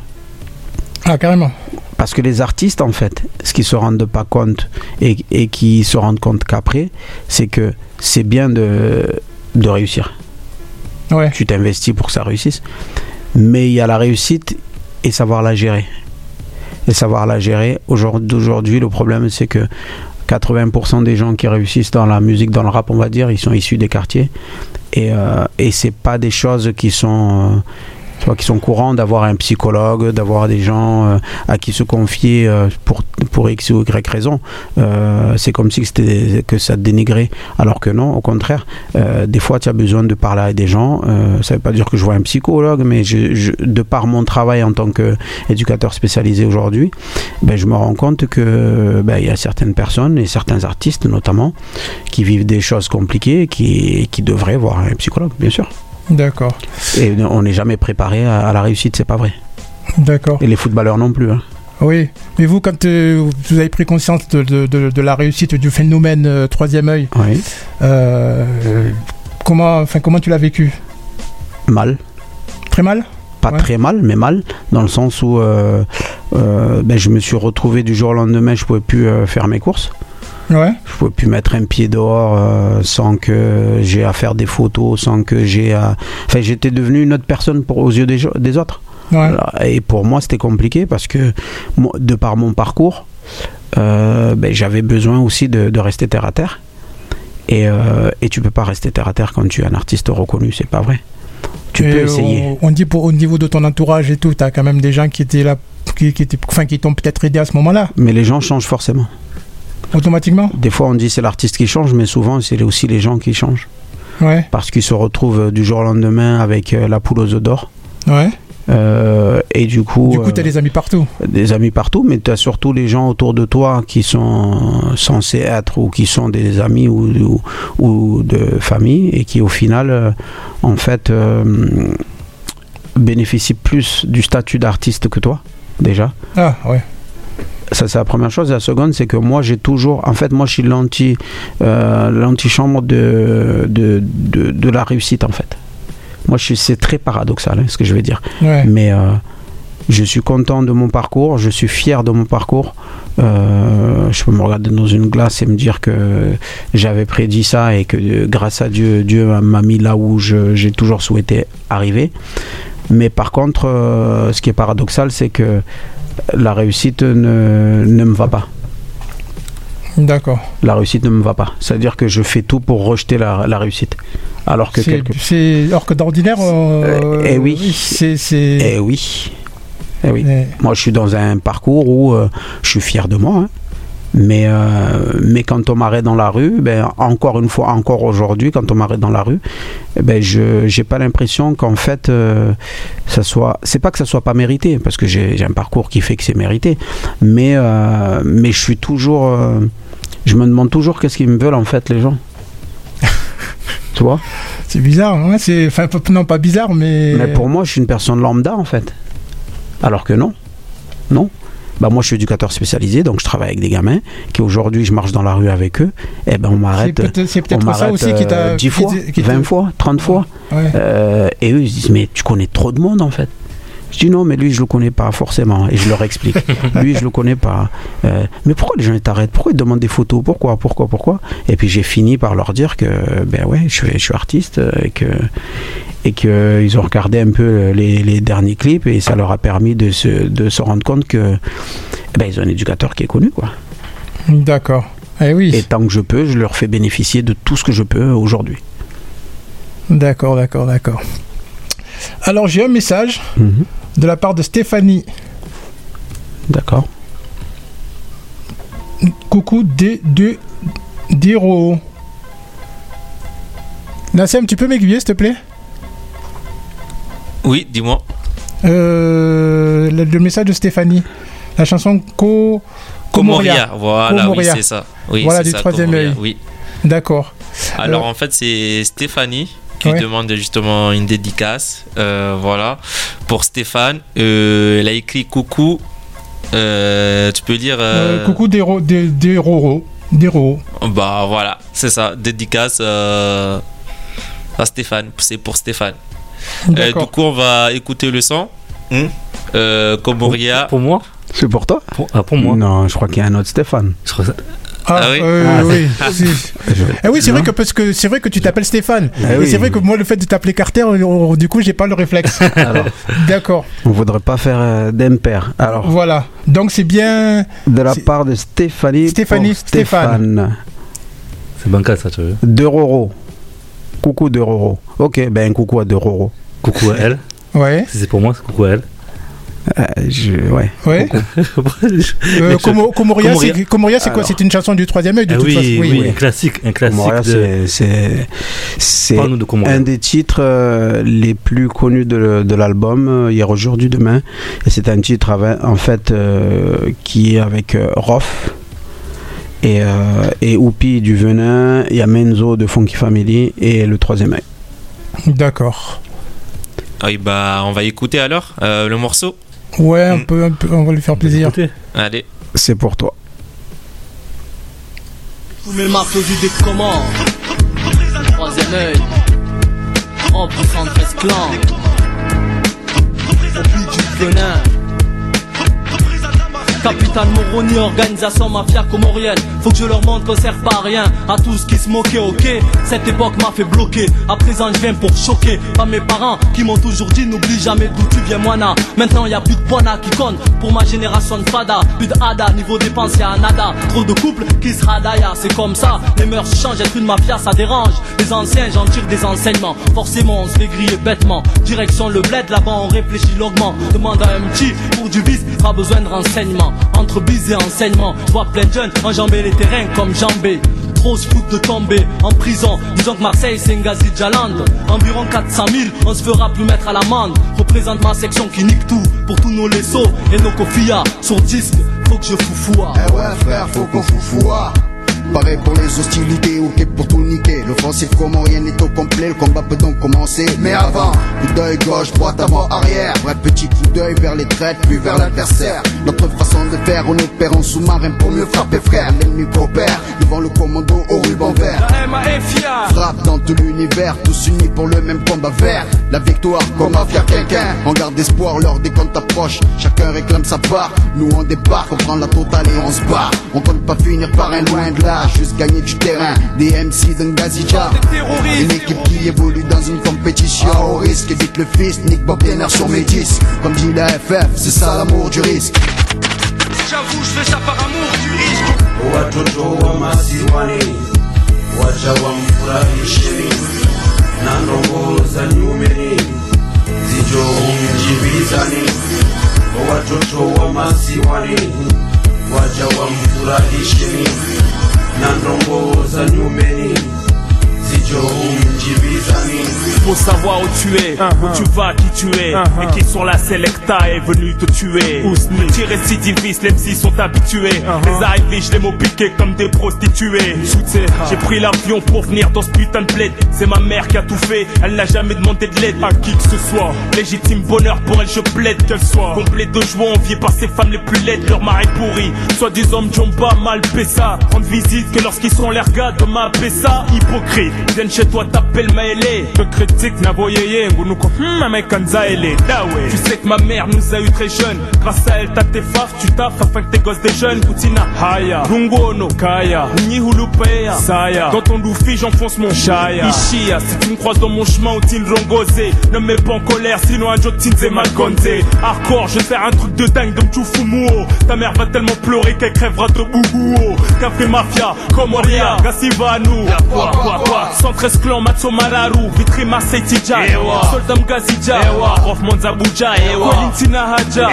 S3: ah carrément.
S4: Parce que les artistes, en fait, ce qu'ils se rendent pas compte et, et qui se rendent compte qu'après, c'est que c'est bien de, de réussir. Tu t'investis pour que ça réussisse. Mais il y a la réussite et savoir la gérer. Et savoir la gérer. Aujourd'hui, le problème, c'est que 80% des gens qui réussissent dans la musique, dans le rap, on va dire, ils sont issus des quartiers. Et, euh, et pas des choses qui sont. euh, tu vois, qui sont courants d'avoir un psychologue, d'avoir des gens euh, à qui se confier euh, pour, pour X ou Y raison. Euh, c'est comme si c'était que ça te dénigrait. Alors que non, au contraire, des fois tu as besoin de parler à des gens. Ça veut pas dire que je vois un psychologue, mais de par mon travail en tant qu'éducateur spécialisé aujourd'hui, ben, je me rends compte que ben, y a certaines personnes et certains artistes notamment qui vivent des choses compliquées et qui, qui devraient voir un psychologue, bien sûr.
S3: D'accord,
S4: Et on n'est jamais préparé à, à la réussite, c'est pas vrai.
S3: d'accord.
S4: Et les footballeurs non plus. hein.
S3: Oui, mais vous, quand euh, vous avez pris conscience de, de, de, de la réussite du phénomène euh, troisième œil,
S4: Oui.
S3: euh, comment, enfin, comment tu l'as vécu?
S4: Mal.
S3: Très mal?
S4: Pas
S3: Ouais.
S4: très mal, mais mal, dans le sens où ben, je me suis retrouvé du jour au lendemain, je pouvais plus faire mes courses.
S3: Ouais,
S4: Je pouvais plus mettre un pied dehors euh, sans que j'ai à faire des photos, sans que j'ai à. Enfin, j'étais devenu une autre personne pour, aux yeux des, autres.
S3: ouais.
S4: Et pour moi, c'était compliqué parce que, moi, de par mon parcours, euh, ben, j'avais besoin aussi de, de rester terre à terre. Et, euh, et tu peux pas rester terre à terre quand tu es un artiste reconnu, c'est pas vrai. Tu
S3: Et
S4: peux essayer.
S3: On, on dit pour, au niveau de ton entourage et tout, t'as quand même des gens qui étaient là, qui, qui étaient, enfin, qui t'ont peut-être aidé à ce moment-là,
S4: Mais les gens changent forcément.
S3: Automatiquement.
S4: Des fois, on dit c'est l'artiste qui change, mais souvent, c'est aussi les gens qui changent.
S3: Ouais,
S4: Parce qu'ils se retrouvent euh, du jour au lendemain avec euh, la poule aux œufs d'or.
S3: ouais.
S4: Euh, et du coup,
S3: Du coup, t'as des amis partout.
S4: des amis partout, mais tu as surtout les gens autour de toi qui sont censés être ou qui sont des amis ou, ou, ou de famille et qui au final, en fait, euh, bénéficient plus du statut d'artiste que toi, déjà.
S3: Ah, ouais.
S4: Ça, c'est la première chose. La seconde, c'est que moi, j'ai toujours. En fait, moi, je suis l'anti, euh, l'antichambre de, de, de, de la réussite, en fait. Moi, je suis, c'est très paradoxal, hein, ce que je vais dire.
S3: Ouais.
S4: Mais euh, je suis content de mon parcours, je suis fier de mon parcours. Euh, je peux me regarder dans une glace et me dire que j'avais prédit ça et que grâce à Dieu, Dieu m'a mis là où je- j'ai toujours souhaité arriver. Mais par contre, euh, ce qui est paradoxal, c'est que la réussite ne, ne me va pas.
S3: D'accord.
S4: La réussite ne me va pas. C'est-à-dire que je fais tout pour rejeter la, la réussite. Alors que quelque
S3: alors que d'ordinaire, euh,
S4: Euh, eh oui.
S3: c'est, c'est,
S4: Eh oui. Eh oui.
S3: eh,
S4: Moi, je suis dans un parcours où euh, je suis fier de moi. hein. Mais, euh, mais quand on m'arrête dans la rue, ben, encore une fois, encore aujourd'hui, quand on m'arrête dans la rue, ben, je j'ai pas l'impression qu'en fait, euh, ça soit. C'est pas que ça soit pas mérité, parce que j'ai un parcours qui fait que c'est mérité. Mais, euh, mais je suis toujours. euh, je me demande toujours qu'est-ce qu'ils me veulent en fait, les gens. tu vois?
S3: C'est bizarre. Hein c'est, enfin, non, pas bizarre, mais.
S4: Mais pour moi, je suis une personne lambda en fait. Alors que non. Non. Bah moi, je suis éducateur spécialisé, donc je travaille avec des gamins qui aujourd'hui, je marche dans la rue avec eux. Et ben on m'arrête.
S3: c'est peut-être ça aussi qui t'a.
S4: euh, 10
S3: qui
S4: fois,
S3: t'a- qui t'a-
S4: 20 fois, 30 fois.
S3: Ouais.
S4: Euh, et eux, ils se disent Mais tu connais trop de monde en fait. Je dis non, mais lui, je le connais pas forcément. Et je leur explique. lui, je le connais pas. Euh, mais pourquoi les gens t'arrêtent? Pourquoi ils demandent des photos? Pourquoi? Pourquoi? Pourquoi? Et puis j'ai fini par leur dire que, ben ouais, je suis, je suis artiste euh, et que et qu'ils ont regardé un peu les, les derniers clips et ça leur a permis de se, de se rendre compte que ben, ils ont un éducateur qui est connu quoi.
S3: D'accord. Eh oui.
S4: Et tant que je peux, je leur fais bénéficier de tout ce que je peux aujourd'hui.
S3: D'accord, d'accord, d'accord. Alors, j'ai un message
S4: Mhm.
S3: De la part de Stéphanie.
S4: D'accord.
S3: Coucou D de Diro. Nassem, tu peux m'aiguiller, s'il te plaît?
S10: Oui, dis-moi.
S3: Euh, le, le message de Stéphanie. La chanson Co.
S10: Comoria, voilà,
S3: Comoria.
S10: oui, c'est ça. Oui,
S3: Voilà,
S10: c'est
S3: du
S10: ça,
S3: troisième œil.
S10: Oui.
S3: D'accord.
S10: Alors
S3: Euh,
S10: en fait, c'est Stéphanie qui
S3: Ouais.
S10: demande justement une dédicace. euh, voilà. Pour Stéphane, euh, elle a écrit coucou. euh, tu peux dire. euh,
S3: Euh, coucou Dero, des des Roro. Des Roro.
S10: Bah voilà, c'est ça. Dédicace euh, à Stéphane. C'est pour Stéphane. Euh, du coup, on va écouter le son. Comoria.
S5: Pour moi?
S4: C'est pour toi?
S5: Pour, ah, pour moi.
S4: Non, je crois qu'il y a un autre Stéphane.
S5: Je crois que ça-
S3: Ah,
S10: Ah oui
S3: euh,
S4: Ah,
S3: oui. Eh oui, c'est vrai que parce que c'est vrai que tu t'appelles Stéphane. Et
S4: oui.
S3: c'est vrai que moi, le fait de t'appeler Carter, du coup, j'ai pas le réflexe. D'accord.
S4: on voudrait pas faire euh, d'impair. Alors,
S3: Voilà. Donc c'est bien.
S4: de la part de Stéphanie.
S3: Stéphanie,
S4: Stéphane.
S5: C'est bancal ça, tu veux.
S4: De Roro. Coucou de Roro. Ok, ben coucou à de Roro.
S5: Coucou à elle.
S3: Ouais.
S5: Si c'est pour moi, c'est coucou à elle.
S4: Euh, je, ouais.
S3: Ouais. Euh, Como- Comoria,
S5: Comoria.
S3: c'est quoi? C'est une chanson du troisième œil de
S5: Ah
S3: toute
S5: oui,
S3: façon.
S5: oui, un classique, un classique.
S4: Comoria,
S5: de...
S4: c'est-
S5: de
S4: un des titres euh, les plus connus de, de l'album euh, Hier aujourd'hui demain. Et c'est un titre avec- en fait euh, qui est avec euh, Rof et, euh, et Oupi du Venin. Il y a Menzo de Funky Family et le troisième œil.
S3: D'accord.
S10: Ah Oui, bah, on va écouter alors euh, le morceau.
S3: Ouais, un
S10: Mm.
S3: peu, un peu, on va lui faire plaisir.
S10: Allez.
S4: C'est pour toi.
S11: Tous mes marteaux du décommande. Troisième œil. En poussant 13 clans. Au plus du venin. Capitaine Moroni, organisation mafia comorienne. Faut que je leur montre qu'on sert pas à rien. À tous qui se moquaient, ok. Cette époque m'a fait bloquer. À présent, je viens pour choquer. Pas mes parents qui m'ont toujours dit n'oublie jamais d'où tu viens, moina. Maintenant, y a plus de poina qui compte. Pour ma génération de fada, plus de hada. Niveau dépense, y'a un nada. Trop de couples qui se radaya. C'est comme ça. Les mœurs changent. Être une mafia, ça dérange. Les anciens, j'en tire des enseignements. Forcément, on se fait griller bêtement. Direction le bled, là-bas, on réfléchit longuement. Demande à un petit pour du vice, pas besoin de renseignements. Entre bise et enseignement, vois plein de jeunes enjamber les terrains comme jambé. Trop se de tomber en prison. Disons que Marseille c'est une gazi Jalande. Environ 400 000, on se fera plus mettre à l'amende. Représente ma section qui nique tout pour tous nos leçons et nos kofia. Sur disque, faut que je foufoua.
S9: Eh ouais frère, faut qu'on foufoua. Pareil pour les hostilités, ok pour tout niquer. L'offensive comment rien n'est au complet, le combat peut donc commencer. Mais avant, coup d'œil gauche, droite, avant, arrière. Vrai petit coup d'œil vers les traites, puis vers l'adversaire. Notre façon de faire, on opère en sous-marin pour mieux frapper frère. L'ennemi coopère devant le commando au ruban vert. Frappe dans tout l'univers, tous unis pour le même combat vert. La victoire comme mafia quelqu'un. On garde espoir lors des comptes approchent. Chacun réclame sa part. Nous on débarque, on prend la totale et on se bat. On compte pas finir par un loin de là, juste gagner du terrain. Des MC d'un Gazija. Une équipe qui évolue dans une compétition au risque. Évite le fils, Nick Bob Diener sur mes disques. Comme dit la FF, c'est ça l'amour du risque.
S11: J'avoue, je fais ça par amour du risque.
S4: watoto wa masiwani wacha wamfurahisheni na ndongo za nyumeni zijo mjibizani watoto wa masiwani wacha wamfurahisheni na ndongo
S12: Faut savoir où tu es, où tu vas, qui tu es, et qui sur la Selecta est venu te tuer. Tes récidivistes, les MC sont habitués. Les arrivés, je les mots piqués comme des prostituées. J'ai pris l'avion pour venir dans ce putain de bled. C'est ma mère qui a tout fait, elle n'a jamais demandé de l'aide à qui que ce soit. Légitime bonheur pour elle, je plaide qu'elle soit. Complet de joie, enviée par ces femmes les plus laides, leur mari pourri. Soit des hommes jomba mal pessa. Rendre visite que lorsqu'ils sont les gars de ma pessa. Hypocrite, viennent chez toi, t'appelles Maëlé. Me critique, na voyeye, ngunuko, hmm, amekanza ele, dawe. Tu sais que ma mère nous a eu très jeunes. Grâce à elle, t'as tes faf, tu taffes afin que tes gosses des jeunes. Putina, haya, rungono, kaya, nyihulupea, saya. Dans ton loufi, j'enfonce mon chaya. Ishia, si tu me croises dans mon chemin, outil rongosé. Ne me mets pas en colère, sinon un jour malgonze. Hardcore, je vais faire un truc de dingue de Mchufumuo. Ta mère va tellement pleurer qu'elle crèvera de bougouo. Café Mafia, Comoria, Gassivanu. Quoi, quoi, quoi. 113 clans, Matso Mararu, Vitry Marseille Tidja. Soldat Mgazidja. Rof Monzabuja. Colintina Hadja.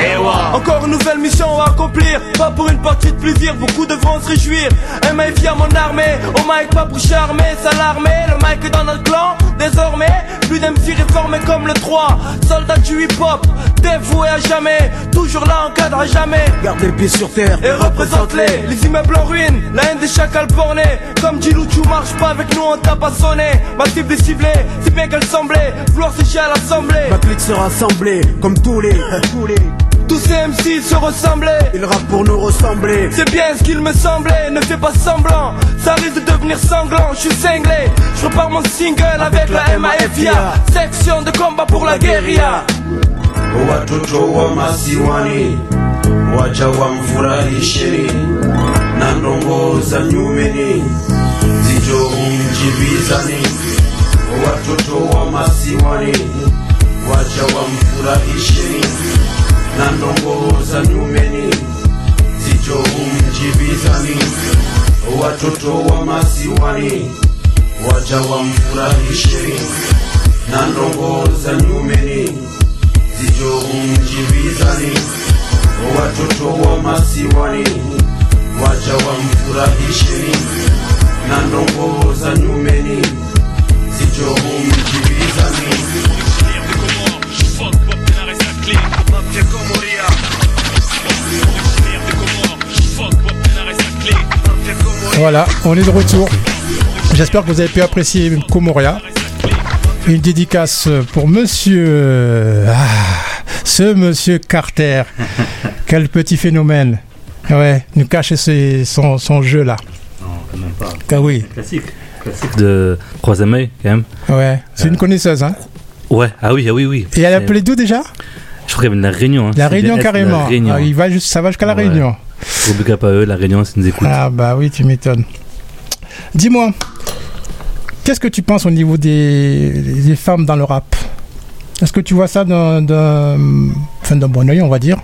S11: Encore une nouvelle mission à accomplir, pas pour une partie de plaisir, beaucoup devront se réjouir. À mon armée, au mic pas pour charmer, s'alarmer, le mic est dans notre clan, désormais, plus d'MC réformés comme le 3, soldat du hip hop, dévoué à jamais, toujours là encadre à jamais.
S9: Garde les pieds sur terre.
S11: Et représente-les, les immeubles en ruine, la haine des chacals bornés. Comme dit Lou, tu marches pas avec nous, on t'a pas sonné. Ma cible est ciblée, si bien qu'elle semblait, vouloir sécher à l'assemblée.
S9: Ma clique sera assemblée, comme tous les, tous les.
S11: Tous ces MC se ressemblaient.
S9: Ils rappent pour nous ressembler.
S11: C'est bien ce qu'il me semblait, ne fais pas semblant. Ça risque de devenir sanglant, je suis cinglé. Je repars mon single avec la MAFIA. Section de combat pour la guérilla.
S4: watoto wa masiwani wacha wamfurahisheni na ndongo za nyumeni zijo mjibizani watoto wa masiwani wacha wamfurahisheni na ndongo za nyumeni zijo mjibizani watoto wa masiwani wacha wamfurahisheni na ndongo za nyumeni zijo mjibizani watoto wa masiwani wacha wamfurahisheni na ndongo za nyumeni zijo mjibizani
S3: Voilà, on est de retour. J'espère que vous avez pu apprécier Comoria. Une dédicace pour monsieur. Ah, ce monsieur Carter. Quel petit phénomène. Ouais, nous cache ses- son, son jeu là.
S5: Non, quand même pas.
S3: Ah oui.
S5: Classique. Classique de troisième œil, quand même.
S3: Ouais, c'est une connaisseuse, hein.
S5: Ouais, ah oui, ah oui, oui.
S3: Et elle appelait d'où déjà?
S5: Je crois qu'il y la Réunion. hein.
S3: La Réunion carrément.
S5: La Réunion.
S3: Ah, il va juste, ça va jusqu'à la
S5: Ouais.
S3: Réunion.
S5: Up à eux, la Réunion, c'est nous écoute.
S3: Ah bah oui, tu m'étonnes. Dis-moi, qu'est-ce que tu penses au niveau des, des femmes dans le rap? Est-ce que tu vois ça d'un d'un enfin, d'un bon oeil, on va dire?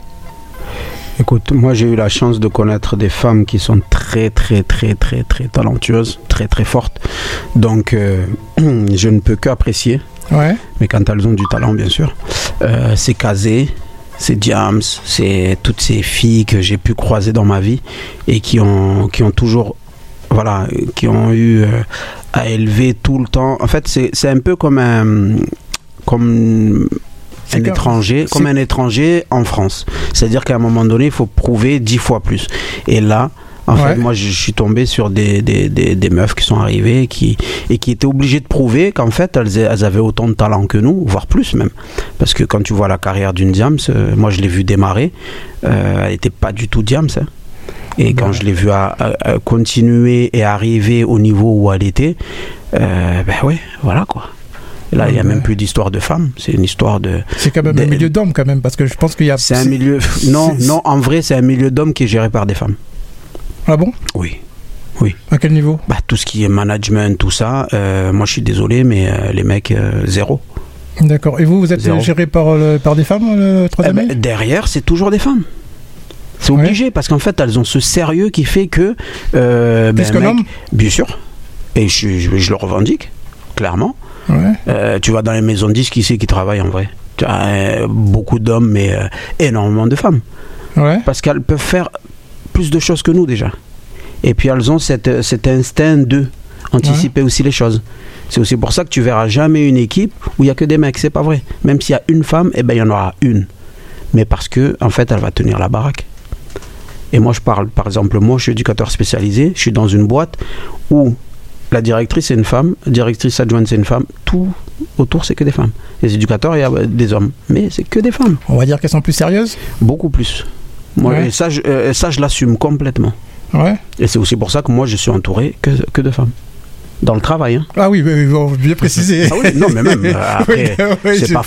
S4: Écoute, moi j'ai eu la chance de connaître des femmes qui sont très très très très très talentueuses, très très fortes. Donc euh, je ne peux qu'apprécier.
S3: Ouais.
S4: Mais quand elles ont du talent, bien sûr. Euh, c'est Kazé, c'est Diams, c'est toutes ces filles que j'ai pu croiser dans ma vie et qui ont, qui ont toujours, voilà, qui ont eu euh, à élever tout le temps. En fait, c'est c'est un peu comme un, comme un étranger, comme un étranger en France. C'est-à-dire qu'à un moment donné, il faut prouver dix fois plus. Et là, en
S3: Ouais.
S4: fait, moi, je suis tombé sur des, des, des, des meufs qui sont arrivées qui, et qui étaient obligées de prouver qu'en fait, elles, elles avaient autant de talent que nous, voire plus même. Parce que quand tu vois la carrière d'une Diams, euh, moi, je l'ai vu démarrer, euh, elle n'était pas du tout Diams. hein. Et quand je l'ai vu à, à- à continuer et arriver au niveau où elle était, euh, ben ouais, voilà quoi. Là, il n'y a
S3: Ouais.
S4: même plus d'histoire de femme, c'est une histoire de.
S3: C'est quand même un milieu d'hommes quand même, parce que je pense qu'il y a.
S4: C'est un milieu. Non, non, en vrai, c'est un milieu d'hommes qui est géré par des femmes.
S3: Ah bon?
S4: Oui. Oui.
S3: À quel niveau?
S4: Bah, tout ce qui est management, tout ça, euh, moi je suis désolé, mais euh, les mecs, euh, zéro.
S3: D'accord. Et vous, vous êtes
S4: Zéro.
S3: géré par, euh, par des femmes, le troisième
S4: Eh ben, derrière, c'est toujours des femmes. C'est obligé parce qu'en fait, elles ont ce sérieux qui fait que. Euh,
S3: Plus qu'un
S4: mec,
S3: homme
S4: Bien sûr. Et je, je- je le revendique, clairement.
S3: Ouais.
S4: Euh, tu vas dans les maisons de disques, qui c'est qui travaille en vrai Tu as euh, beaucoup d'hommes, mais euh, énormément de femmes.
S3: Ouais.
S4: Parce qu'elles peuvent faire plus de choses que nous déjà. Et puis elles ont cette, cet instinct de anticiper aussi les choses. C'est aussi pour ça que tu verras jamais une équipe où il y a que des mecs, c'est pas vrai. Même s'il y a une femme, eh ben il y en aura une. Mais parce que en fait, elle va tenir la baraque. Et moi je parle, par exemple, moi je suis éducateur spécialisé, je suis dans une boîte où la directrice est une femme, la directrice adjointe c'est une femme, tout autour c'est que des femmes. Les éducateurs, il y a euh, des hommes, mais c'est que des femmes.
S3: On va dire qu'elles sont plus sérieuses
S4: Beaucoup plus. Moi,
S3: Ouais.
S4: et ça, je, euh, ça, je l'assume complètement.
S3: Ouais.
S4: Et c'est aussi pour ça que moi, je suis entouré que, que de femmes. Dans le travail. Hein.
S3: Ah oui, oui, bon, bien précisé.
S4: Ah oui, non, mais même, euh, après,
S3: Oui, oui,
S4: c'est
S3: je-
S4: pas